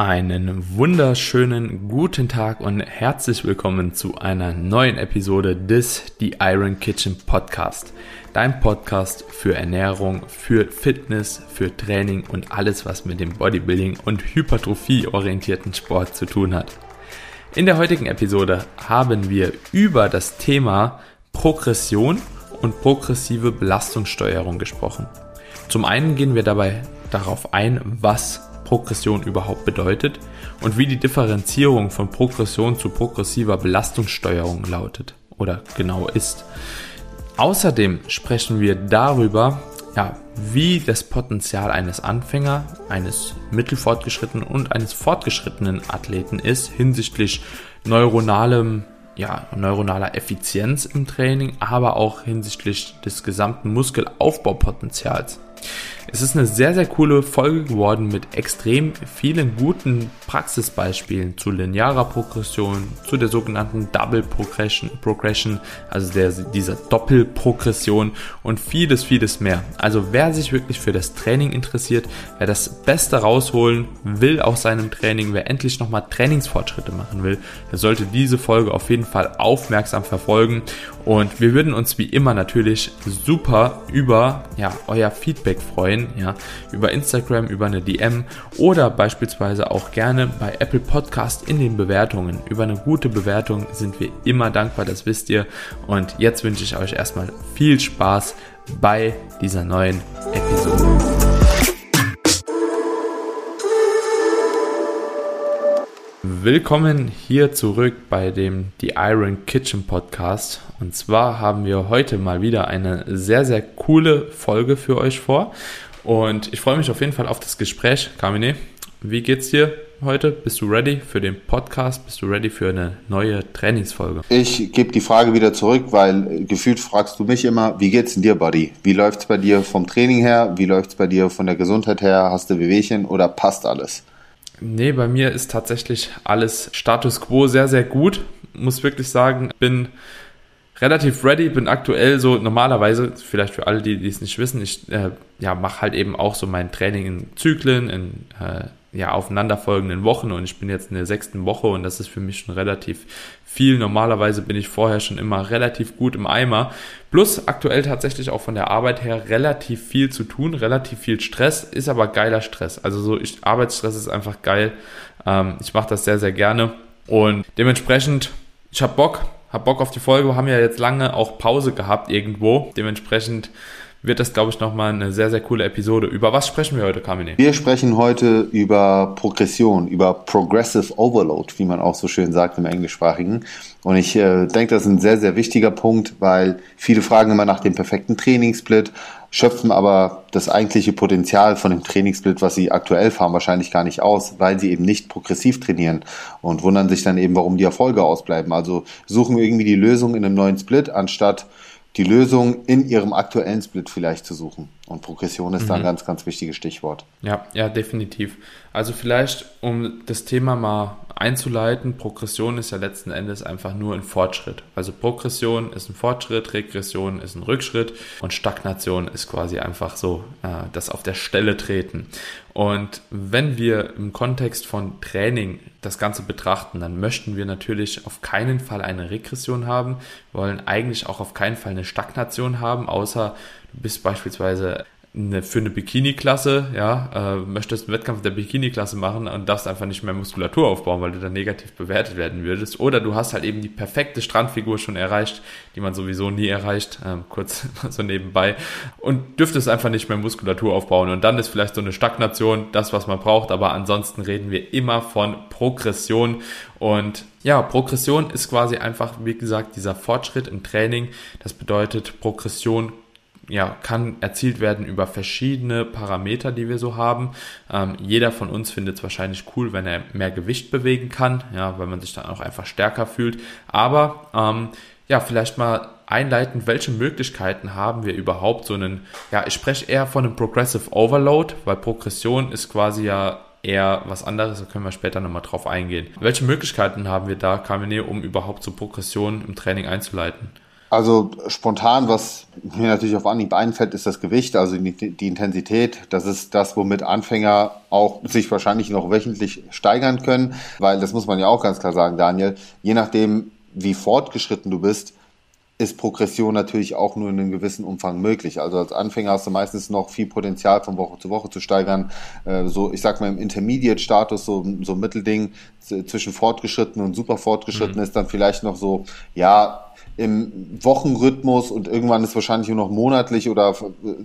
Einen wunderschönen guten Tag und herzlich willkommen zu einer neuen Episode des The Iron Kitchen Podcast. Dein Podcast für Ernährung, für Fitness, für Training und alles, was mit dem Bodybuilding und Hypertrophie orientierten Sport zu tun hat. In der heutigen Episode haben wir über das Thema Progression und progressive Belastungssteuerung gesprochen. Zum einen gehen wir dabei darauf ein, was Progression überhaupt bedeutet und wie die Differenzierung von Progression zu progressiver Belastungssteuerung lautet oder genau ist. Außerdem sprechen wir darüber, ja, wie das Potenzial eines Anfänger, eines mittelfortgeschrittenen und eines fortgeschrittenen Athleten ist hinsichtlich neuronalem ja, neuronaler Effizienz im Training, aber auch hinsichtlich des gesamten Muskelaufbaupotenzials. Es ist eine sehr, sehr coole Folge geworden mit extrem vielen guten Praxisbeispielen zu linearer Progression, zu der sogenannten Double Progression, Progression also der, dieser Doppelprogression und vieles, vieles mehr. Also wer sich wirklich für das Training interessiert, wer das Beste rausholen will aus seinem Training, wer endlich nochmal Trainingsfortschritte machen will, der sollte diese Folge auf jeden Fall aufmerksam verfolgen und wir würden uns wie immer natürlich super über ja, euer Feedback freuen, ja, über Instagram, über eine DM oder beispielsweise auch gerne bei Apple Podcast in den Bewertungen. Über eine gute Bewertung sind wir immer dankbar, das wisst ihr. Und jetzt wünsche ich euch erstmal viel Spaß bei dieser neuen Episode. Willkommen hier zurück bei dem The Iron Kitchen Podcast. Und zwar haben wir heute mal wieder eine sehr, sehr coole Folge für euch vor. Und ich freue mich auf jeden Fall auf das Gespräch. Kamine, wie geht's dir heute? Bist du ready für den Podcast? Bist du ready für eine neue Trainingsfolge? Ich gebe die Frage wieder zurück, weil gefühlt fragst du mich immer, wie geht's denn dir, Buddy? Wie läuft's bei dir vom Training her? Wie läuft's bei dir von der Gesundheit her? Hast du Wehwehchen oder passt alles? Nee, bei mir ist tatsächlich alles Status quo sehr, sehr gut. Muss wirklich sagen, bin relativ ready, bin aktuell so normalerweise, vielleicht für alle, die, die es nicht wissen, ich äh, ja, mache halt eben auch so mein Training in Zyklen, in äh, ja, aufeinanderfolgenden Wochen und ich bin jetzt in der sechsten Woche und das ist für mich schon relativ viel. Normalerweise bin ich vorher schon immer relativ gut im Eimer. Plus aktuell tatsächlich auch von der Arbeit her relativ viel zu tun, relativ viel Stress, ist aber geiler Stress. Also so ich, Arbeitsstress ist einfach geil. Ähm, ich mache das sehr, sehr gerne und dementsprechend, ich habe Bock, hab Bock auf die Folge. Wir haben ja jetzt lange auch Pause gehabt irgendwo. Dementsprechend wird das, glaube ich, nochmal eine sehr, sehr coole Episode. Über was sprechen wir heute, Kamine? Wir sprechen heute über Progression, über Progressive Overload, wie man auch so schön sagt im Englischsprachigen. Und ich äh, denke, das ist ein sehr, sehr wichtiger Punkt, weil viele fragen immer nach dem perfekten Trainingssplit, schöpfen aber das eigentliche Potenzial von dem Trainingssplit, was sie aktuell fahren, wahrscheinlich gar nicht aus, weil sie eben nicht progressiv trainieren und wundern sich dann eben, warum die Erfolge ausbleiben. Also suchen irgendwie die Lösung in einem neuen Split, anstatt die Lösung in ihrem aktuellen Split vielleicht zu suchen. Und Progression ist mhm. da ein mhm. ganz, ganz wichtiges Stichwort. Ja, ja, definitiv. Also vielleicht, um das Thema mal einzuleiten, Progression ist ja letzten Endes einfach nur ein Fortschritt. Also Progression ist ein Fortschritt, Regression ist ein Rückschritt und Stagnation ist quasi einfach so äh, das auf der Stelle treten. Und wenn wir im Kontext von Training das Ganze betrachten, dann möchten wir natürlich auf keinen Fall eine Regression haben, wollen eigentlich auch auf keinen Fall eine Stagnation haben, außer du bist beispielsweise eine, für eine Bikini-Klasse, ja, äh, möchtest einen Wettkampf der Bikini-Klasse machen und darfst einfach nicht mehr Muskulatur aufbauen, weil du dann negativ bewertet werden würdest. Oder du hast halt eben die perfekte Strandfigur schon erreicht, die man sowieso nie erreicht, ähm, kurz so nebenbei, und dürftest einfach nicht mehr Muskulatur aufbauen. Und dann ist vielleicht so eine Stagnation das, was man braucht, aber ansonsten reden wir immer von Progression und ja, Progression ist quasi einfach, wie gesagt, dieser Fortschritt im Training. Das bedeutet, Progression ja, kann erzielt werden über verschiedene Parameter, die wir so haben. Ähm, jeder von uns findet es wahrscheinlich cool, wenn er mehr Gewicht bewegen kann, ja, weil man sich dann auch einfach stärker fühlt. Aber ähm, ja, vielleicht mal einleitend, welche Möglichkeiten haben wir überhaupt so einen, ja, ich spreche eher von einem Progressive Overload, weil Progression ist quasi ja eher was anderes, da können wir später nochmal drauf eingehen. Welche Möglichkeiten haben wir da, Kamine, um überhaupt so Progression im Training einzuleiten? Also spontan, was mir natürlich auf Anhieb einfällt, ist das Gewicht, also die, die, Intensität. Das ist das, womit Anfänger auch sich wahrscheinlich noch wöchentlich steigern können, weil das muss man ja auch ganz klar sagen, Daniel, je nachdem, wie fortgeschritten du bist, ist Progression natürlich auch nur in einem gewissen Umfang möglich. Also als Anfänger hast du meistens noch viel Potenzial von Woche zu Woche zu steigern. Äh, so, ich sag mal im Intermediate-Status, so, so ein Mittelding zwischen fortgeschritten und super fortgeschritten mhm. ist dann vielleicht noch so, ja, im Wochenrhythmus und irgendwann ist wahrscheinlich nur noch monatlich oder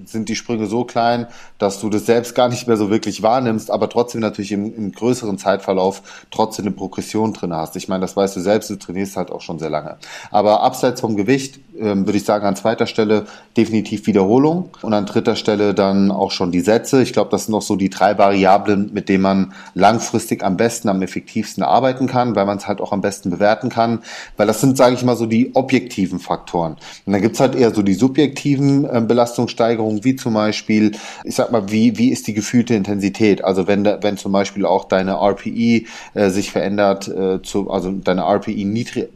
sind die Sprünge so klein, dass du das selbst gar nicht mehr so wirklich wahrnimmst, aber trotzdem natürlich im, im größeren Zeitverlauf trotzdem eine Progression drin hast. Ich meine, das weißt du selbst, du trainierst halt auch schon sehr lange. Aber abseits vom Gewicht würde ich sagen, an zweiter Stelle definitiv Wiederholung und an dritter Stelle dann auch schon die Sätze. Ich glaube, das sind noch so die drei Variablen, mit denen man langfristig am besten, am effektivsten arbeiten kann, weil man es halt auch am besten bewerten kann, weil das sind, sage ich mal, so die objektiven objektiven Faktoren. Und dann gibt's halt eher so die subjektiven äh, Belastungssteigerungen, wie zum Beispiel, ich sag mal, wie, wie ist die gefühlte Intensität? Also wenn, wenn zum Beispiel auch deine RPI äh, sich verändert, äh, zu, also deine RPI niedrig,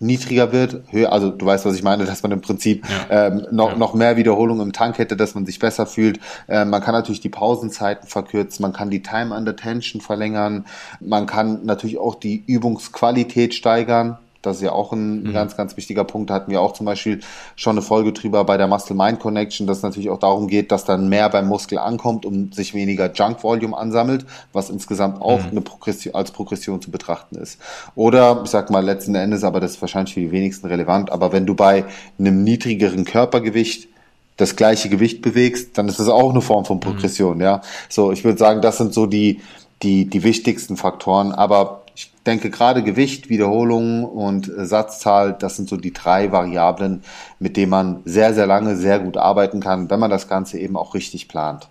niedriger wird, höher, also du weißt, was ich meine, dass man im Prinzip ja. ähm, noch, ja. noch mehr Wiederholung im Tank hätte, dass man sich besser fühlt. Äh, man kann natürlich die Pausenzeiten verkürzen, man kann die Time under Tension verlängern, man kann natürlich auch die Übungsqualität steigern. Das ist ja auch ein mhm. ganz, ganz wichtiger Punkt. Da hatten wir auch zum Beispiel schon eine Folge drüber bei der Muscle-Mind-Connection, dass es natürlich auch darum geht, dass dann mehr beim Muskel ankommt und sich weniger Junk-Volume ansammelt, was insgesamt auch mhm. eine Progression, als Progression zu betrachten ist. Oder, ich sag mal, letzten Endes, aber das ist wahrscheinlich für die wenigsten relevant, aber wenn du bei einem niedrigeren Körpergewicht das gleiche Gewicht bewegst, dann ist das auch eine Form von mhm. Progression, mhm. ja. So, ich würde sagen, das sind so die, die, die wichtigsten Faktoren, aber denke gerade Gewicht, Wiederholung und äh, Satzzahl, das sind so die drei Variablen, mit denen man sehr, sehr lange sehr gut arbeiten kann, wenn man das Ganze eben auch richtig plant.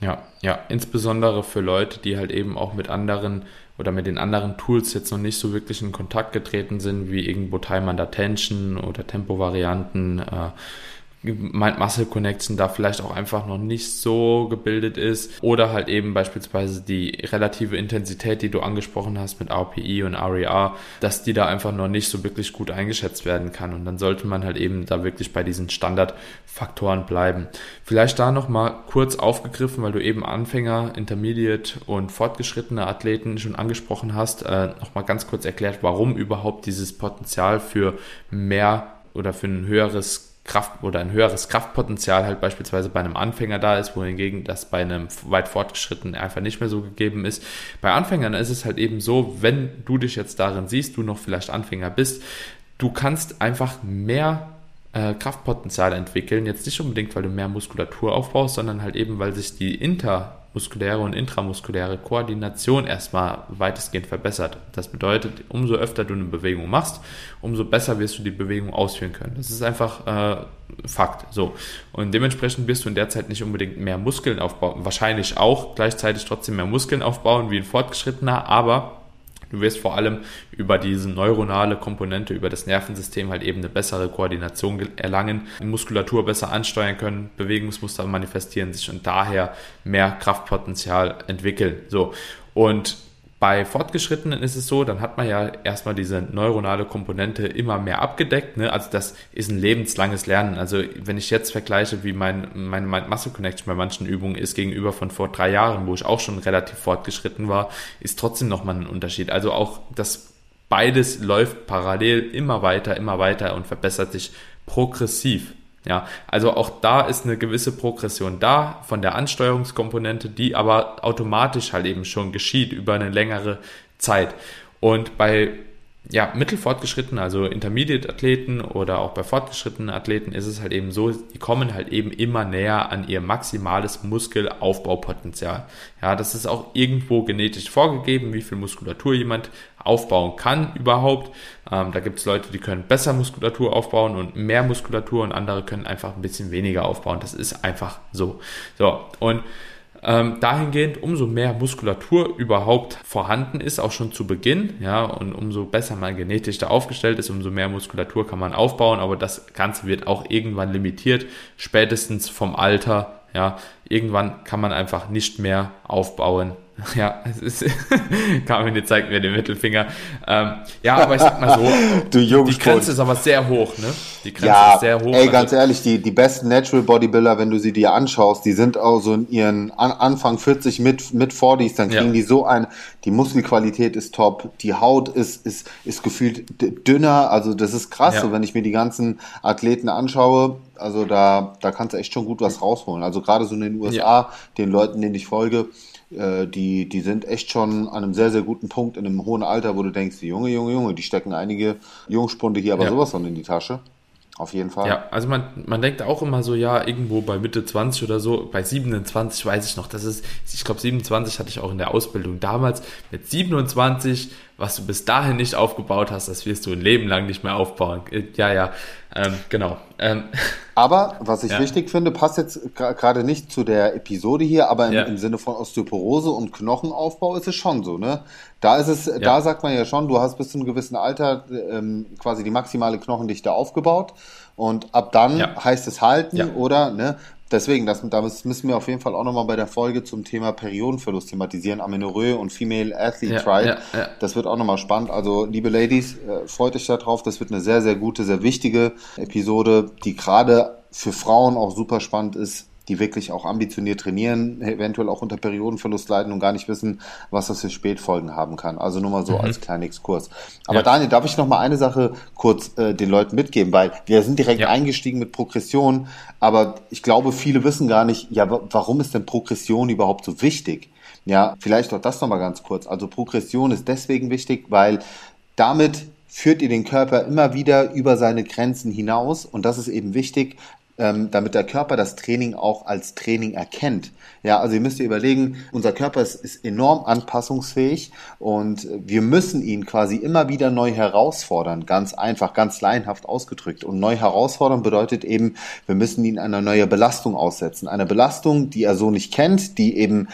Ja, ja, insbesondere für Leute, die halt eben auch mit anderen oder mit den anderen Tools jetzt noch nicht so wirklich in Kontakt getreten sind, wie irgendwo Time under Tension oder Tempovarianten, äh, Mind-Muscle Connection da vielleicht auch einfach noch nicht so gebildet ist oder halt eben beispielsweise die relative Intensität, die du angesprochen hast mit RPI und RER, e dass die da einfach noch nicht so wirklich gut eingeschätzt werden kann und dann sollte man halt eben da wirklich bei diesen Standardfaktoren bleiben. Vielleicht da noch mal kurz aufgegriffen, weil du eben Anfänger, Intermediate und fortgeschrittene Athleten schon angesprochen hast, äh, noch mal ganz kurz erklärt, warum überhaupt dieses Potenzial für mehr oder für ein höheres Kraft oder ein höheres Kraftpotenzial halt beispielsweise bei einem Anfänger da ist, wohingegen das bei einem weit fortgeschrittenen einfach nicht mehr so gegeben ist. Bei Anfängern ist es halt eben so, wenn du dich jetzt darin siehst, du noch vielleicht Anfänger bist, du kannst einfach mehr äh, Kraftpotenzial entwickeln. Jetzt nicht unbedingt, weil du mehr Muskulatur aufbaust, sondern halt eben, weil sich die inter muskuläre und intramuskuläre Koordination erstmal weitestgehend verbessert. Das bedeutet, umso öfter du eine Bewegung machst, umso besser wirst du die Bewegung ausführen können. Das ist einfach äh, Fakt. So. Und dementsprechend wirst du in der Zeit nicht unbedingt mehr Muskeln aufbauen. Wahrscheinlich auch gleichzeitig trotzdem mehr Muskeln aufbauen wie ein Fortgeschrittener, aber Du wirst vor allem über diese neuronale Komponente, über das Nervensystem halt eben eine bessere Koordination erlangen, Muskulatur besser ansteuern können, Bewegungsmuster manifestieren sich und daher mehr Kraftpotenzial entwickeln. So. Und bei Fortgeschrittenen ist es so, dann hat man ja erstmal diese neuronale Komponente immer mehr abgedeckt. Ne? Also das ist ein lebenslanges Lernen. Also wenn ich jetzt vergleiche, wie mein, meine Mind-Muscle-Connection bei manchen Übungen ist gegenüber von vor drei Jahren, wo ich auch schon relativ fortgeschritten war, ist trotzdem nochmal ein Unterschied. Also auch das beides läuft parallel immer weiter, immer weiter und verbessert sich progressiv. Ja, also auch da ist eine gewisse Progression da von der Ansteuerungskomponente, die aber automatisch halt eben schon geschieht über eine längere Zeit. Und bei ja, mittelfortgeschrittenen, also Intermediate-Athleten oder auch bei fortgeschrittenen Athleten ist es halt eben so, die kommen halt eben immer näher an ihr maximales Muskelaufbaupotenzial. Ja, das ist auch irgendwo genetisch vorgegeben, wie viel Muskulatur jemand aufbauen kann überhaupt. Ähm, da gibt es Leute, die können besser Muskulatur aufbauen und mehr Muskulatur und andere können einfach ein bisschen weniger aufbauen. Das ist einfach so. So, und ähm, dahingehend, umso mehr Muskulatur überhaupt vorhanden ist, auch schon zu Beginn, ja, und umso besser man genetisch da aufgestellt ist, umso mehr Muskulatur kann man aufbauen, aber das Ganze wird auch irgendwann limitiert, spätestens vom Alter, ja, irgendwann kann man einfach nicht mehr aufbauen, Ja, es ist, Carmine zeigt mir den Mittelfinger. Ähm, ja, aber ich sag mal so, du die Grenze ist aber sehr hoch, ne? Die Grenze ja, ist sehr hoch. Ey, ganz also, ehrlich, die, die besten Natural Bodybuilder, wenn du sie dir anschaust, die sind auch so in ihren An Anfang 40 mit, mit 40s, dann kriegen ja. die so ein, die Muskelqualität ist top, die Haut ist, ist, ist gefühlt dünner, also das ist krass, ja. so wenn ich mir die ganzen Athleten anschaue, also da, da kannst du echt schon gut was rausholen. Also gerade so in den USA, ja. den Leuten, denen ich folge, äh, die, die sind echt schon an einem sehr, sehr guten Punkt in einem hohen Alter, wo du denkst, Junge, Junge, Junge, die stecken einige Jungspunde hier aber ja. sowas von in die Tasche. Auf jeden Fall. Ja, also man, man denkt auch immer so, ja, irgendwo bei Mitte 20 oder so, bei 27 weiß ich noch, das ist, ich glaube 27 hatte ich auch in der Ausbildung damals, mit 27, was du bis dahin nicht aufgebaut hast, das wirst du ein Leben lang nicht mehr aufbauen. Äh, ja, ja, ähm, genau. Ähm. Aber was ich ja. wichtig finde, passt jetzt gerade nicht zu der Episode hier, aber im, ja. im, Sinne von Osteoporose und Knochenaufbau ist es schon so, ne? Da ist es, ja. da sagt man ja schon, du hast bis zu einem gewissen Alter ähm, quasi die maximale Knochendichte aufgebaut und ab dann heißt es halten oder, ne? Deswegen, das, das müssen wir auf jeden Fall auch nochmal bei der Folge zum Thema Periodenverlust thematisieren, Amenorrhoe und Female Athlete ja, Tribe. Ja, ja. Das wird auch nochmal spannend. Also, liebe Ladies, äh, freut euch darauf. Das wird eine sehr, sehr gute, sehr wichtige Episode, die gerade für Frauen auch super spannend ist, die wirklich auch ambitioniert trainieren, eventuell auch unter Periodenverlust leiden und gar nicht wissen, was das für Spätfolgen haben kann. Also nur mal so mhm. als kleinen Exkurs. Aber ja. Daniel, darf ich noch mal eine Sache kurz äh, den Leuten mitgeben, weil wir sind direkt ja. eingestiegen mit Progression, aber ich glaube, viele wissen gar nicht, ja, warum ist denn Progression überhaupt so wichtig? Ja, vielleicht auch das noch mal ganz kurz. Also Progression ist deswegen wichtig, weil damit führt ihr den Körper immer wieder über seine Grenzen hinaus und das ist eben wichtig, ähm, damit der Körper das Training auch als Training erkennt. Ja, also ihr müsst ihr überlegen, unser Körper ist, ist enorm anpassungsfähig und wir müssen ihn quasi immer wieder neu herausfordern, ganz einfach, ganz laienhaft ausgedrückt. Und neu herausfordern bedeutet eben, wir müssen ihn einer neuen Belastung aussetzen. Eine Belastung, die er so nicht kennt, die eben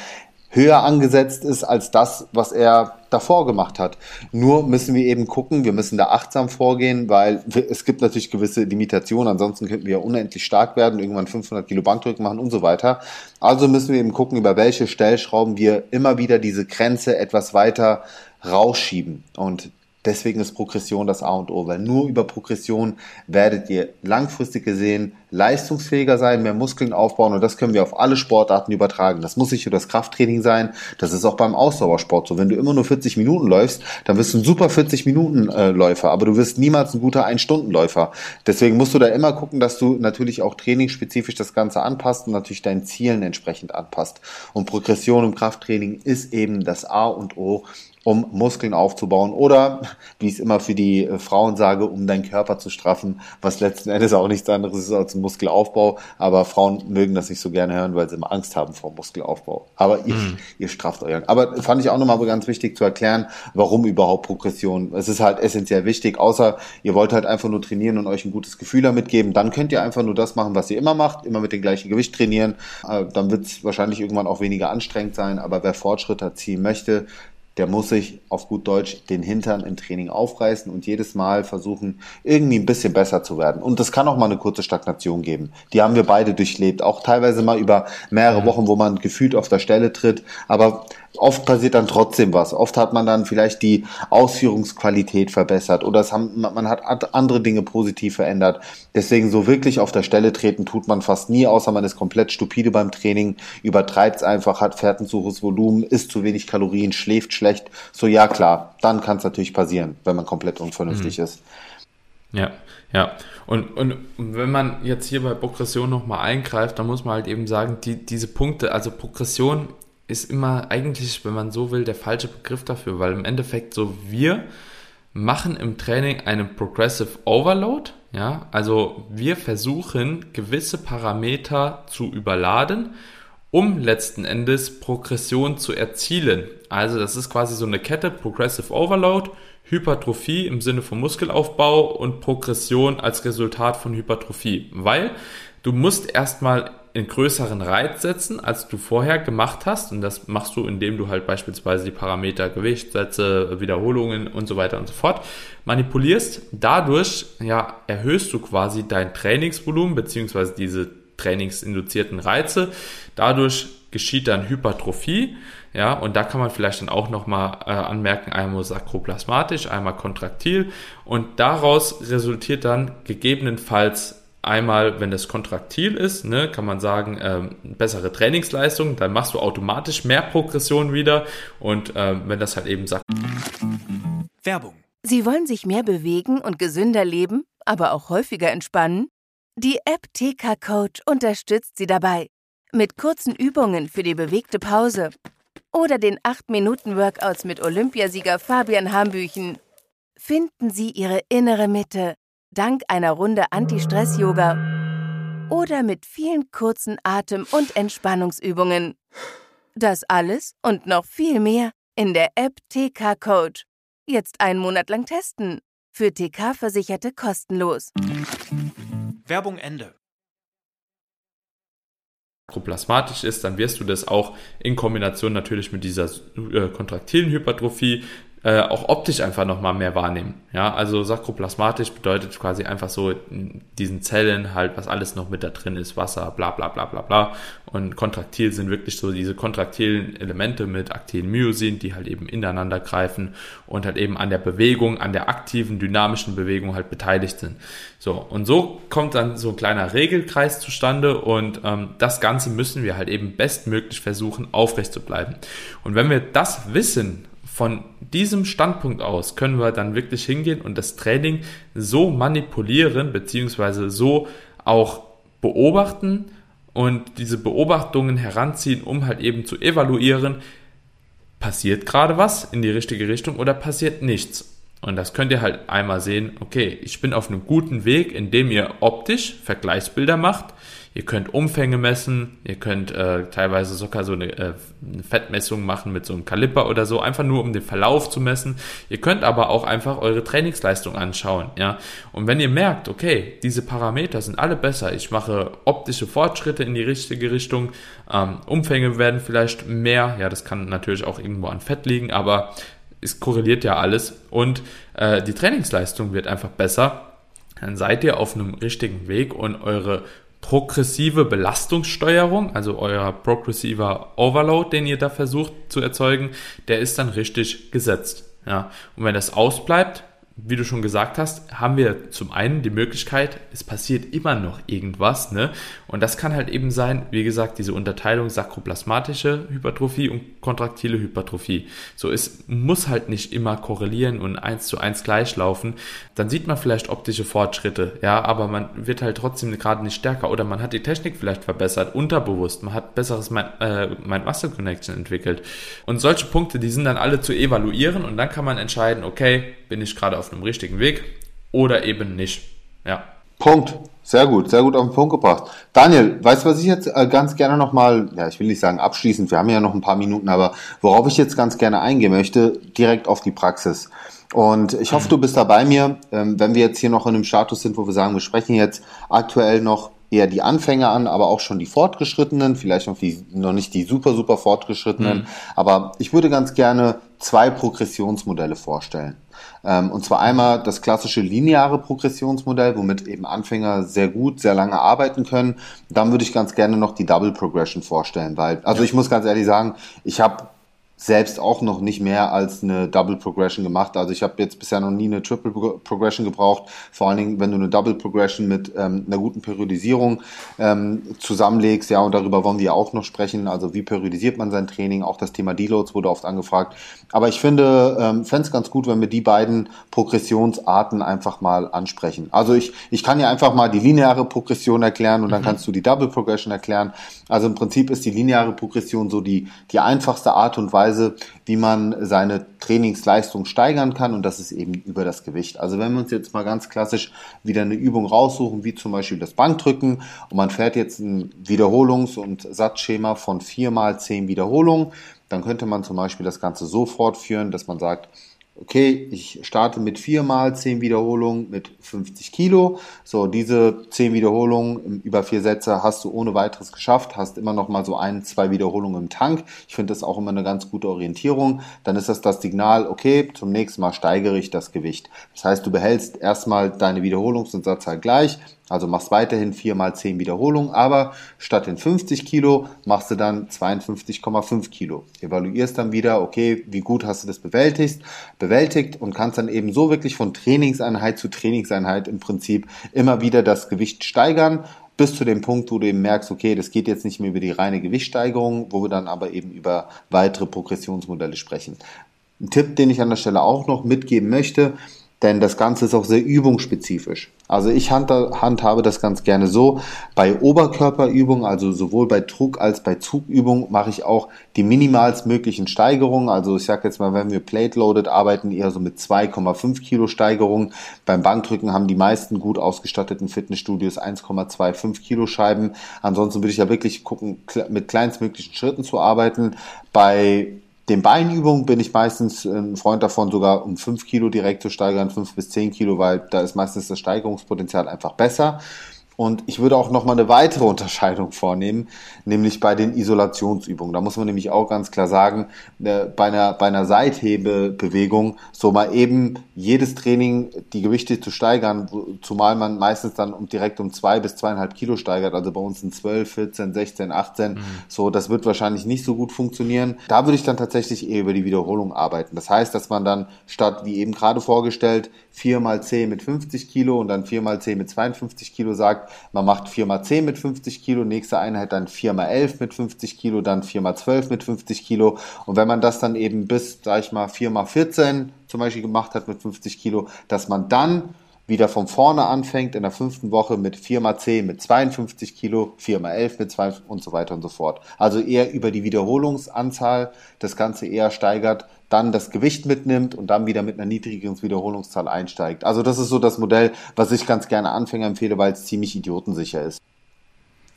höher angesetzt ist als das, was er davor gemacht hat. Nur müssen wir eben gucken, wir müssen da achtsam vorgehen, weil es gibt natürlich gewisse Limitationen, ansonsten könnten wir ja unendlich stark werden, irgendwann 500 Kilo Bankdrücken machen und so weiter. Also müssen wir eben gucken, über welche Stellschrauben wir immer wieder diese Grenze etwas weiter rausschieben. Und Deswegen ist Progression das A und O, weil nur über Progression werdet ihr langfristig gesehen leistungsfähiger sein, mehr Muskeln aufbauen und das können wir auf alle Sportarten übertragen. Das muss nicht nur das Krafttraining sein, das ist auch beim Ausdauersport so. Wenn du immer nur 40 Minuten läufst, dann wirst du ein super 40 Minuten äh, Läufer, aber du wirst niemals ein guter 1 Stunden Läufer. Deswegen musst du da immer gucken, dass du natürlich auch trainingsspezifisch das Ganze anpasst und natürlich deinen Zielen entsprechend anpasst. Und Progression im Krafttraining ist eben das A und O um Muskeln aufzubauen oder, wie ich es immer für die äh, Frauen sage, um deinen Körper zu straffen, was letzten Endes auch nichts anderes ist als ein Muskelaufbau. Aber Frauen mögen das nicht so gerne hören, weil sie immer Angst haben vor Muskelaufbau. Aber ihr, mhm. ihr strafft euren. Aber fand ich auch nochmal ganz wichtig zu erklären, warum überhaupt Progression. Es ist halt essentiell wichtig, außer ihr wollt halt einfach nur trainieren und euch ein gutes Gefühl damit geben. Dann könnt ihr einfach nur das machen, was ihr immer macht, immer mit dem gleichen Gewicht trainieren. Äh, dann wird es wahrscheinlich irgendwann auch weniger anstrengend sein. Aber wer Fortschritt erzielen möchte, der muss sich auf gut Deutsch den Hintern im Training aufreißen und jedes Mal versuchen, irgendwie ein bisschen besser zu werden. Und das kann auch mal eine kurze Stagnation geben. Die haben wir beide durchlebt. Auch teilweise mal über mehrere Wochen, wo man gefühlt auf der Stelle tritt. Aber oft passiert dann trotzdem was. Oft hat man dann vielleicht die Ausführungsqualität verbessert oder haben, man hat andere Dinge positiv verändert. Deswegen so wirklich auf der Stelle treten tut man fast nie, außer man ist komplett stupide beim Training, übertreibt es einfach, hat fährt ein zu hohes Volumen, isst zu wenig Kalorien, schläft schlecht. So ja klar, dann kann es natürlich passieren, wenn man komplett unvernünftig mhm. ist. Ja, ja. Und, und wenn man jetzt hier bei Progression nochmal eingreift, dann muss man halt eben sagen, die, diese Punkte, also Progression ist immer eigentlich, wenn man so will, der falsche Begriff dafür, weil im Endeffekt so wir machen im Training einen Progressive Overload, ja, also wir versuchen gewisse Parameter zu überladen, um letzten Endes Progression zu erzielen. Also das ist quasi so eine Kette, Progressive Overload, Hypertrophie im Sinne von Muskelaufbau und Progression als Resultat von Hypertrophie, weil du musst erstmal einen größeren Reiz setzen, als du vorher gemacht hast. Und das machst du, indem du halt beispielsweise die Parameter Gewicht, Sätze, Wiederholungen und so weiter und so fort manipulierst. Dadurch ja, erhöhst du quasi dein Trainingsvolumen beziehungsweise diese trainingsinduzierten Reize. Dadurch geschieht dann Hypertrophie. Ja, und da kann man vielleicht dann auch nochmal äh, anmerken, einmal sakroplasmatisch, einmal kontraktil. Und daraus resultiert dann gegebenenfalls einmal, wenn das kontraktil ist, ne, kann man sagen, ähm, bessere Trainingsleistung, dann machst du automatisch mehr Progression wieder. Und ähm, wenn das halt eben sagt. Werbung. Sie wollen sich mehr bewegen und gesünder leben, aber auch häufiger entspannen? Die App TK Coach unterstützt Sie dabei. Mit kurzen Übungen für die bewegte Pause oder den 8-Minuten-Workouts mit Olympiasieger Fabian Hambüchen. Finden Sie Ihre innere Mitte dank einer Runde Anti-Stress-Yoga oder mit vielen kurzen Atem- und Entspannungsübungen. Das alles und noch viel mehr in der App TK Coach. Jetzt einen Monat lang testen. Für TK-Versicherte kostenlos. Werbung Ende plasmatisch ist, dann wirst du das auch in Kombination natürlich mit dieser äh, kontraktilen Hypertrophie äh, auch optisch einfach nochmal mehr wahrnehmen. Ja, also sakroplasmatisch bedeutet quasi einfach so diesen Zellen halt, was alles noch mit da drin ist, Wasser, bla bla bla bla bla. Und kontraktil sind wirklich so diese kontraktilen Elemente mit aktilen Myosin, die halt eben ineinander greifen und halt eben an der Bewegung, an der aktiven, dynamischen Bewegung halt beteiligt sind. So, und so kommt dann so ein kleiner Regelkreis zustande und ähm, das Ganze müssen wir halt eben bestmöglich versuchen, aufrecht zu bleiben. Und wenn wir das wissen, von diesem Standpunkt aus können wir dann wirklich hingehen und das Training so manipulieren, beziehungsweise so auch beobachten und diese Beobachtungen heranziehen, um halt eben zu evaluieren, passiert gerade was in die richtige Richtung oder passiert nichts. Und das könnt ihr halt einmal sehen, okay, ich bin auf einem guten Weg, indem ihr optisch Vergleichsbilder macht, Ihr könnt Umfänge messen, ihr könnt äh, teilweise sogar so eine, äh, eine Fettmessung machen mit so einem Kaliper oder so, einfach nur um den Verlauf zu messen. Ihr könnt aber auch einfach eure Trainingsleistung anschauen, ja. Und wenn ihr merkt, okay, diese Parameter sind alle besser, ich mache optische Fortschritte in die richtige Richtung, ähm, Umfänge werden vielleicht mehr, ja, das kann natürlich auch irgendwo an Fett liegen, aber es korreliert ja alles und äh, die Trainingsleistung wird einfach besser, dann seid ihr auf einem richtigen Weg und eure progressive Belastungssteuerung, also euer progressiver Overload, den ihr da versucht zu erzeugen, der ist dann richtig gesetzt. Ja. Und wenn das ausbleibt, wie du schon gesagt hast, haben wir zum einen die Möglichkeit, es passiert immer noch irgendwas, ne? Und das kann halt eben sein, wie gesagt, diese Unterteilung sakroplasmatische Hypertrophie und kontraktile Hypertrophie. So, es muss halt nicht immer korrelieren und eins zu eins gleich laufen. Dann sieht man vielleicht optische Fortschritte, ja, aber man wird halt trotzdem gerade nicht stärker oder man hat die Technik vielleicht verbessert, unterbewusst, man hat besseres Mind-Muscle-Connection äh, entwickelt. Und solche Punkte, die sind dann alle zu evaluieren und dann kann man entscheiden, okay, bin ich gerade auf einem richtigen Weg oder eben nicht. Ja. Punkt. Sehr gut, sehr gut auf den Punkt gebracht. Daniel, weißt du, was ich jetzt äh, ganz gerne nochmal, ja, ich will nicht sagen abschließend, wir haben ja noch ein paar Minuten, aber worauf ich jetzt ganz gerne eingehen möchte, direkt auf die Praxis. Und ich hoffe, du bist da bei mir, ähm, wenn wir jetzt hier noch in einem Status sind, wo wir sagen, wir sprechen jetzt aktuell noch eher die Anfänger an, aber auch schon die Fortgeschrittenen, vielleicht noch, die, noch nicht die super, super Fortgeschrittenen. Mhm. Aber ich würde ganz gerne zwei Progressionsmodelle vorstellen. Ähm, und zwar einmal das klassische lineare Progressionsmodell, womit eben Anfänger sehr gut, sehr lange arbeiten können. Dann würde ich ganz gerne noch die Double Progression vorstellen, weil, also ich muss ganz ehrlich sagen, ich habe selbst auch noch nicht mehr als eine Double Progression gemacht. Also ich habe jetzt bisher noch nie eine Triple Progression gebraucht. Vor allen Dingen, wenn du eine Double Progression mit ähm, einer guten Periodisierung ähm, zusammenlegst. Ja, und darüber wollen wir auch noch sprechen. Also wie periodisiert man sein Training? Auch das Thema Deloads wurde oft angefragt. Aber ich finde, ähm, fände es ganz gut, wenn wir die beiden Progressionsarten einfach mal ansprechen. Also ich, ich kann ja einfach mal die lineare Progression erklären und dann mhm. kannst du die Double Progression erklären. Also im Prinzip ist die lineare Progression so die, die einfachste Art und Weise, Weise, wie man seine Trainingsleistung steigern kann und das ist eben über das Gewicht. Also wenn wir uns jetzt mal ganz klassisch wieder eine Übung raussuchen, wie zum Beispiel das Bankdrücken und man fährt jetzt ein Wiederholungs- und Satzschema von vier mal zehn Wiederholungen, dann könnte man zum Beispiel das Ganze so fortführen, dass man sagt, okay, ich starte mit viermal zehn Wiederholungen mit 50 Kilo. So, diese zehn Wiederholungen über vier Sätze hast du ohne weiteres geschafft, hast immer noch mal so ein, zwei Wiederholungen im Tank. Ich finde das auch immer eine ganz gute Orientierung. Dann ist das das Signal, okay, zum nächsten Mal steigere ich das Gewicht. Das heißt, du behältst erstmal deine Wiederholungs- und Satzzahl gleich, Also machst weiterhin 4 mal 10 Wiederholungen, aber statt den 50 Kilo machst du dann 52,5 Kilo. Evaluierst dann wieder, okay, wie gut hast du das bewältigt, bewältigt und kannst dann eben so wirklich von Trainingseinheit zu Trainingseinheit im Prinzip immer wieder das Gewicht steigern, bis zu dem Punkt, wo du eben merkst, okay, das geht jetzt nicht mehr über die reine Gewichtssteigerung, wo wir dann aber eben über weitere Progressionsmodelle sprechen. Ein Tipp, den ich an der Stelle auch noch mitgeben möchte, denn das Ganze ist auch sehr übungsspezifisch. Also ich handhabe das ganz gerne so. Bei Oberkörperübungen, also sowohl bei Druck als bei Zugübungen, mache ich auch die minimalstmöglichen Steigerungen. Also ich sage jetzt mal, wenn wir Plate-Loaded arbeiten, eher so mit 2,5 Kilo Steigerungen. Beim Bankdrücken haben die meisten gut ausgestatteten Fitnessstudios 1,25 Kilo Scheiben. Ansonsten würde ich ja wirklich gucken, mit kleinstmöglichen Schritten zu arbeiten. Bei den Beinübungen bin ich meistens ein Freund davon, sogar um 5 Kilo direkt zu steigern, 5 bis 10 Kilo, weil da ist meistens das Steigerungspotenzial einfach besser. Und ich würde auch nochmal eine weitere Unterscheidung vornehmen, nämlich bei den Isolationsübungen. Da muss man nämlich auch ganz klar sagen, äh, bei einer, bei einer Seithebebewegung so mal eben jedes Training die Gewichte zu steigern, zumal man meistens dann um, direkt um zwei bis zweieinhalb Kilo steigert, also bei uns sind 12, 14, 16, 18, mhm. so, das wird wahrscheinlich nicht so gut funktionieren. Da würde ich dann tatsächlich eher über die Wiederholung arbeiten. Das heißt, dass man dann statt, wie eben gerade vorgestellt, 4 mal 10 mit 50 Kilo und dann 4 mal 10 mit 52 Kilo sagt, man macht 4 mal 10 mit 50 Kilo, nächste Einheit dann 4 mal 11 mit 50 Kilo, dann 4 mal 12 mit 50 Kilo. Und wenn man das dann eben bis, sag ich mal, 4 mal 14 zum Beispiel gemacht hat mit 50 Kilo, dass man dann wieder von vorne anfängt in der fünften Woche mit 4 mal 10 mit 52 Kilo, 4 mal 11 mit 2 und so weiter und so fort. Also eher über die Wiederholungsanzahl das Ganze eher steigert, dann das Gewicht mitnimmt und dann wieder mit einer niedrigeren Wiederholungszahl einsteigt. Also das ist so das Modell, was ich ganz gerne Anfänger empfehle, weil es ziemlich idiotensicher ist.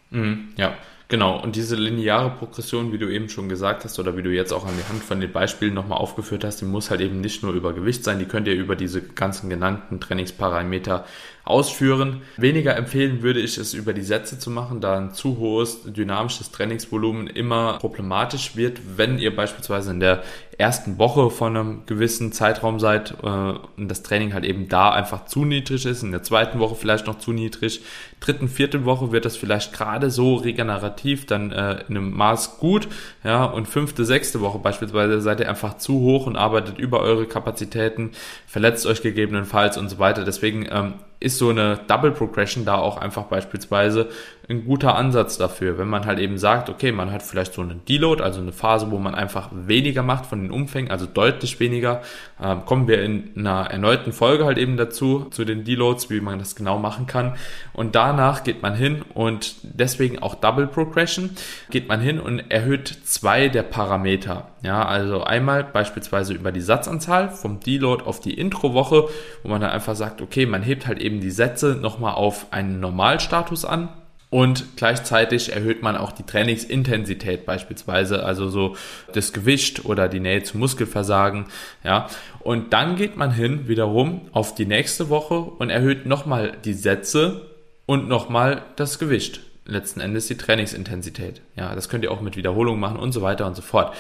Mhm, ja, Genau, und diese lineare Progression, wie du eben schon gesagt hast, oder wie du jetzt auch an die Hand von den Beispielen nochmal aufgeführt hast, die muss halt eben nicht nur über Gewicht sein, die könnt ihr über diese ganzen genannten Trainingsparameter ausführen. Weniger empfehlen würde ich es über die Sätze zu machen, da ein zu hohes dynamisches Trainingsvolumen immer problematisch wird, wenn ihr beispielsweise in der ersten Woche von einem gewissen Zeitraum seid äh, und das Training halt eben da einfach zu niedrig ist, in der zweiten Woche vielleicht noch zu niedrig, dritten, vierten Woche wird das vielleicht gerade so regenerativ dann äh, in einem Maß gut, ja, und fünfte, sechste Woche beispielsweise seid ihr einfach zu hoch und arbeitet über eure Kapazitäten, verletzt euch gegebenenfalls und so weiter. Deswegen ähm, ist so eine Double Progression da auch einfach beispielsweise ein guter Ansatz dafür, wenn man halt eben sagt, okay, man hat vielleicht so einen Deload, also eine Phase, wo man einfach weniger macht von den Umfängen, also deutlich weniger. Ähm, kommen wir in einer erneuten Folge halt eben dazu, zu den Deloads, wie man das genau machen kann. Und danach geht man hin und deswegen auch Double Progression, geht man hin und erhöht zwei der Parameter. Ja, also einmal beispielsweise über die Satzanzahl vom Deload auf die Introwoche, wo man dann einfach sagt, okay, man hebt halt eben die Sätze nochmal auf einen Normalstatus an, und gleichzeitig erhöht man auch die Trainingsintensität beispielsweise, also so das Gewicht oder die Nähe zum Muskelversagen, ja. Und dann geht man hin wiederum auf die nächste Woche und erhöht nochmal die Sätze und nochmal das Gewicht. Letzten Endes die Trainingsintensität. Ja, das könnt ihr auch mit Wiederholungen machen und so weiter und so fort.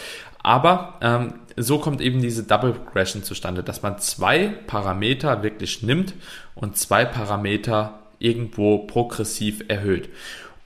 Aber ähm, so kommt eben diese Double Progression zustande, dass man zwei Parameter wirklich nimmt und zwei Parameter irgendwo progressiv erhöht.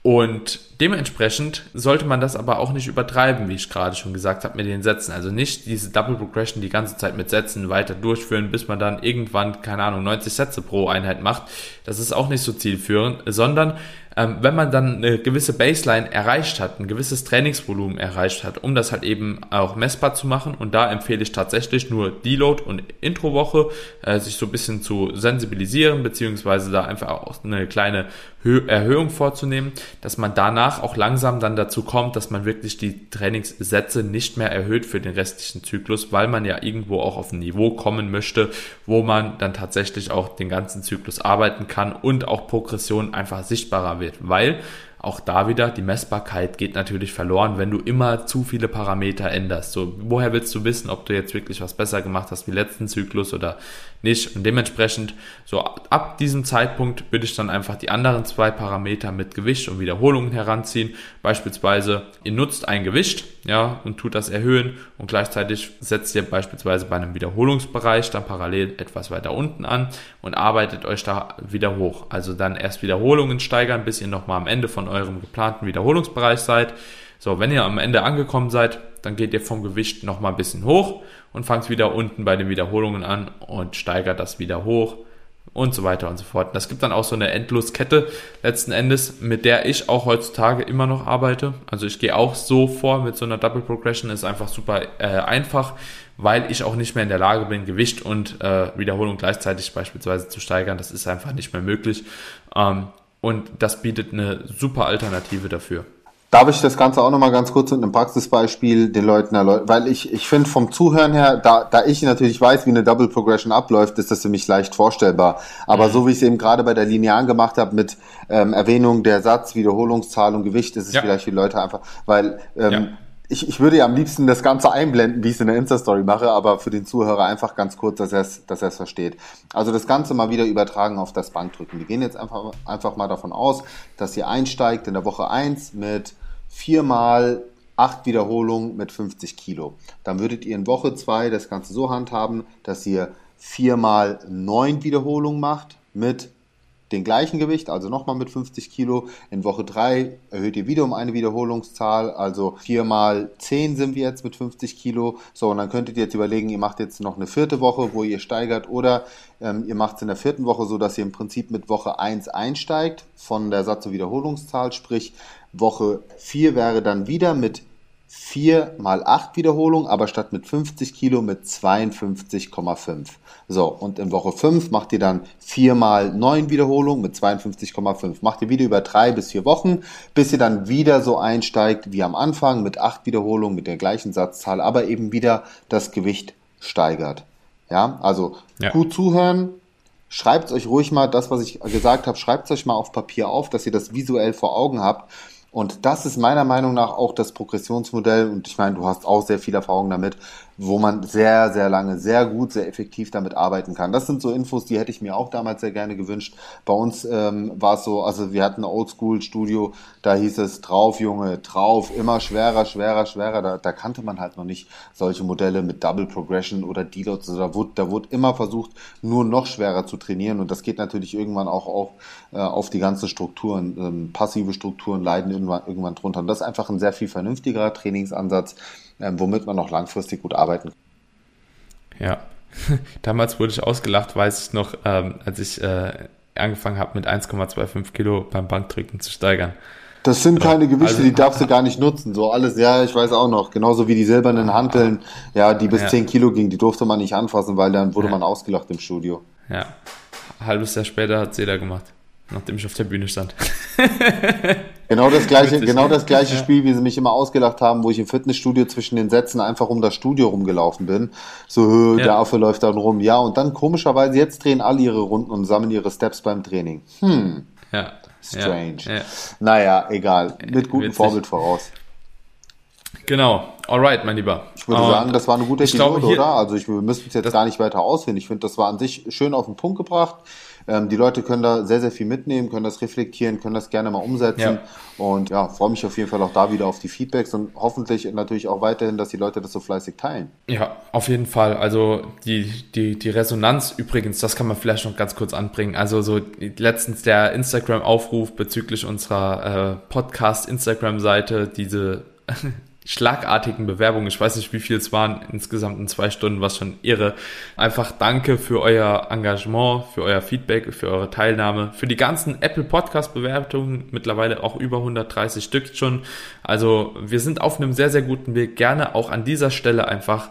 Und dementsprechend sollte man das aber auch nicht übertreiben, wie ich gerade schon gesagt habe, mit den Sätzen. Also nicht diese Double Progression die ganze Zeit mit Sätzen weiter durchführen, bis man dann irgendwann, keine Ahnung, 90 Sätze pro Einheit macht. Das ist auch nicht so zielführend, sondern ähm, wenn man dann eine gewisse Baseline erreicht hat, ein gewisses Trainingsvolumen erreicht hat, um das halt eben auch messbar zu machen. Und da empfehle ich tatsächlich nur Deload und Introwoche, äh, sich so ein bisschen zu sensibilisieren, beziehungsweise da einfach auch eine kleine Hö Erhöhung vorzunehmen, dass man danach auch langsam dann dazu kommt, dass man wirklich die Trainingssätze nicht mehr erhöht für den restlichen Zyklus, weil man ja irgendwo auch auf ein Niveau kommen möchte, wo man dann tatsächlich auch den ganzen Zyklus arbeiten kann und auch Progression einfach sichtbarer wird weil auch da wieder, die Messbarkeit geht natürlich verloren, wenn du immer zu viele Parameter änderst. So, woher willst du wissen, ob du jetzt wirklich was besser gemacht hast wie letzten Zyklus oder nicht? Und dementsprechend, so ab diesem Zeitpunkt würde ich dann einfach die anderen zwei Parameter mit Gewicht und Wiederholungen heranziehen. Beispielsweise, ihr nutzt ein Gewicht, ja, und tut das erhöhen und gleichzeitig setzt ihr beispielsweise bei einem Wiederholungsbereich dann parallel etwas weiter unten an und arbeitet euch da wieder hoch. Also dann erst Wiederholungen steigern, bis ihr nochmal am Ende von eurem geplanten Wiederholungsbereich seid. So, wenn ihr am Ende angekommen seid, dann geht ihr vom Gewicht nochmal ein bisschen hoch und fangt wieder unten bei den Wiederholungen an und steigert das wieder hoch und so weiter und so fort. Das gibt dann auch so eine Endloskette letzten Endes, mit der ich auch heutzutage immer noch arbeite. Also ich gehe auch so vor mit so einer Double Progression, ist einfach super äh, einfach, weil ich auch nicht mehr in der Lage bin, Gewicht und äh, Wiederholung gleichzeitig beispielsweise zu steigern. Das ist einfach nicht mehr möglich. Ähm, und das bietet eine super Alternative dafür. Darf ich das Ganze auch nochmal ganz kurz mit einem Praxisbeispiel den Leuten erläutern? Weil ich, ich finde vom Zuhören her, da, da ich natürlich weiß, wie eine Double Progression abläuft, ist das für mich leicht vorstellbar. Aber mhm. so wie ich es eben gerade bei der Linearen gemacht habe mit ähm, Erwähnung der Satz, Wiederholungszahl und Gewicht, ist es ja. vielleicht für die Leute einfach, weil ähm, ja ich, ich würde ja am liebsten das Ganze einblenden, wie ich es in der Insta-Story mache, aber für den Zuhörer einfach ganz kurz, dass er es dass versteht. Also das Ganze mal wieder übertragen auf das Bankdrücken. Wir gehen jetzt einfach, einfach mal davon aus, dass ihr einsteigt in der Woche eins mit viermal acht Wiederholungen mit 50 Kilo. Dann würdet ihr in Woche zwei das Ganze so handhaben, dass ihr viermal neun Wiederholungen macht mit den gleichen Gewicht, also nochmal mit 50 Kilo. In Woche 3 erhöht ihr wieder um eine Wiederholungszahl, also 4 mal 10 sind wir jetzt mit 50 Kilo. So, und dann könntet ihr jetzt überlegen, ihr macht jetzt noch eine vierte Woche, wo ihr steigert, oder ähm, ihr macht es in der vierten Woche so, dass ihr im Prinzip mit Woche 1 einsteigt von der Satz- und Wiederholungszahl, sprich Woche 4 wäre dann wieder mit 4 mal 8 Wiederholungen, aber statt mit 50 Kilo mit 52,5. So, und in Woche 5 macht ihr dann 4 mal 9 Wiederholungen mit 52,5. Macht ihr wieder über 3 bis 4 Wochen, bis ihr dann wieder so einsteigt wie am Anfang mit 8 Wiederholungen mit der gleichen Satzzahl, aber eben wieder das Gewicht steigert. Ja, also ja. gut zuhören, schreibt euch ruhig mal das, was ich gesagt habe, schreibt es euch mal auf Papier auf, dass ihr das visuell vor Augen habt und das ist meiner Meinung nach auch das Progressionsmodell. Und ich meine, du hast auch sehr viel Erfahrung damit, wo man sehr, sehr lange, sehr gut, sehr effektiv damit arbeiten kann. Das sind so Infos, die hätte ich mir auch damals sehr gerne gewünscht. Bei uns ähm, war es so, also wir hatten ein Oldschool-Studio, da hieß es drauf, Junge, drauf, immer schwerer, schwerer, schwerer. Da, da kannte man halt noch nicht solche Modelle mit Double Progression oder Deloads. Also da wurde, da wurde immer versucht, nur noch schwerer zu trainieren. Und das geht natürlich irgendwann auch auf, äh, auf die ganzen Strukturen. Ähm, passive Strukturen leiden irgendwann, irgendwann drunter. Und das ist einfach ein sehr viel vernünftigerer Trainingsansatz ähm, womit man noch langfristig gut arbeiten kann. Ja, damals wurde ich ausgelacht, weiß ich noch, ähm, als ich äh, angefangen habe mit 1,25 Kilo beim Bankdrücken zu steigern. Das sind keine Gewichte, also, die darfst du gar nicht nutzen. So alles, ja, ich weiß auch noch. Genauso wie die silbernen Hanteln, ja, die bis ja. 10 Kilo gingen, die durfte man nicht anfassen, weil dann wurde ja. man ausgelacht im Studio. Ja. Ein halbes Jahr später hat es jeder gemacht nachdem ich auf der Bühne stand. genau das gleiche, genau das gleiche ja. Spiel, wie sie mich immer ausgelacht haben, wo ich im Fitnessstudio zwischen den Sätzen einfach um das Studio rumgelaufen bin. So, ja. der Affe läuft dann rum. Ja, und dann komischerweise, jetzt drehen alle ihre Runden und sammeln ihre Steps beim Training. Hm. Ja. Strange. Ja. Naja, egal. Mit gutem Witzig. Vorbild voraus. Genau. Alright, mein Lieber. Ich würde um, sagen, das war eine gute Episode, glaube, oder? Also ich, wir müssen es jetzt gar nicht weiter ausführen. Ich finde, das war an sich schön auf den Punkt gebracht. Ähm, die Leute können da sehr, sehr viel mitnehmen, können das reflektieren, können das gerne mal umsetzen. Ja. Und ja, freue mich auf jeden Fall auch da wieder auf die Feedbacks und hoffentlich natürlich auch weiterhin, dass die Leute das so fleißig teilen. Ja, auf jeden Fall. Also die, die, die Resonanz übrigens, das kann man vielleicht noch ganz kurz anbringen. Also so letztens der Instagram-Aufruf bezüglich unserer äh, Podcast-Instagram-Seite, diese schlagartigen Bewerbungen. Ich weiß nicht, wie viel es waren insgesamt in zwei Stunden, was schon irre. Einfach danke für euer Engagement, für euer Feedback, für eure Teilnahme, für die ganzen Apple Podcast Bewertungen, mittlerweile auch über 130 Stück schon. Also wir sind auf einem sehr, sehr guten Weg. Gerne auch an dieser Stelle einfach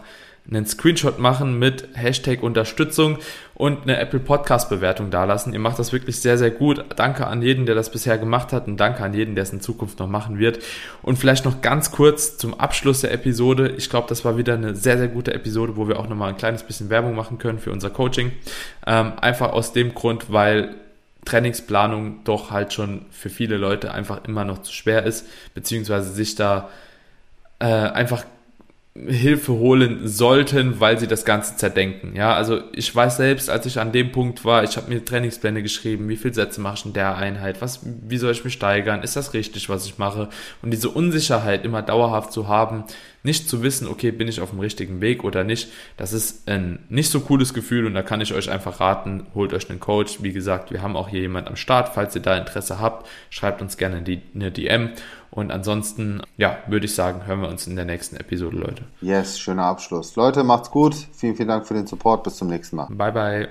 einen Screenshot machen mit Hashtag Unterstützung und eine Apple Podcast Bewertung dalassen. Ihr macht das wirklich sehr, sehr gut. Danke an jeden, der das bisher gemacht hat und danke an jeden, der es in Zukunft noch machen wird. Und vielleicht noch ganz kurz zum Abschluss der Episode. Ich glaube, das war wieder eine sehr, sehr gute Episode, wo wir auch nochmal ein kleines bisschen Werbung machen können für unser Coaching. Ähm, einfach aus dem Grund, weil Trainingsplanung doch halt schon für viele Leute einfach immer noch zu schwer ist, beziehungsweise sich da äh, einfach Hilfe holen sollten, weil sie das Ganze zerdenken. Ja, also ich weiß selbst, als ich an dem Punkt war, ich habe mir Trainingspläne geschrieben, wie viele Sätze mache ich in der Einheit, was, wie soll ich mich steigern, ist das richtig, was ich mache? Und diese Unsicherheit immer dauerhaft zu haben, nicht zu wissen, okay, bin ich auf dem richtigen Weg oder nicht, das ist ein nicht so cooles Gefühl und da kann ich euch einfach raten, holt euch einen Coach. Wie gesagt, wir haben auch hier jemand am Start, falls ihr da Interesse habt, schreibt uns gerne eine DM und ansonsten, ja, würde ich sagen, hören wir uns in der nächsten Episode, Leute. Yes, schöner Abschluss. Leute, macht's gut. Vielen, vielen Dank für den Support. Bis zum nächsten Mal. Bye, bye.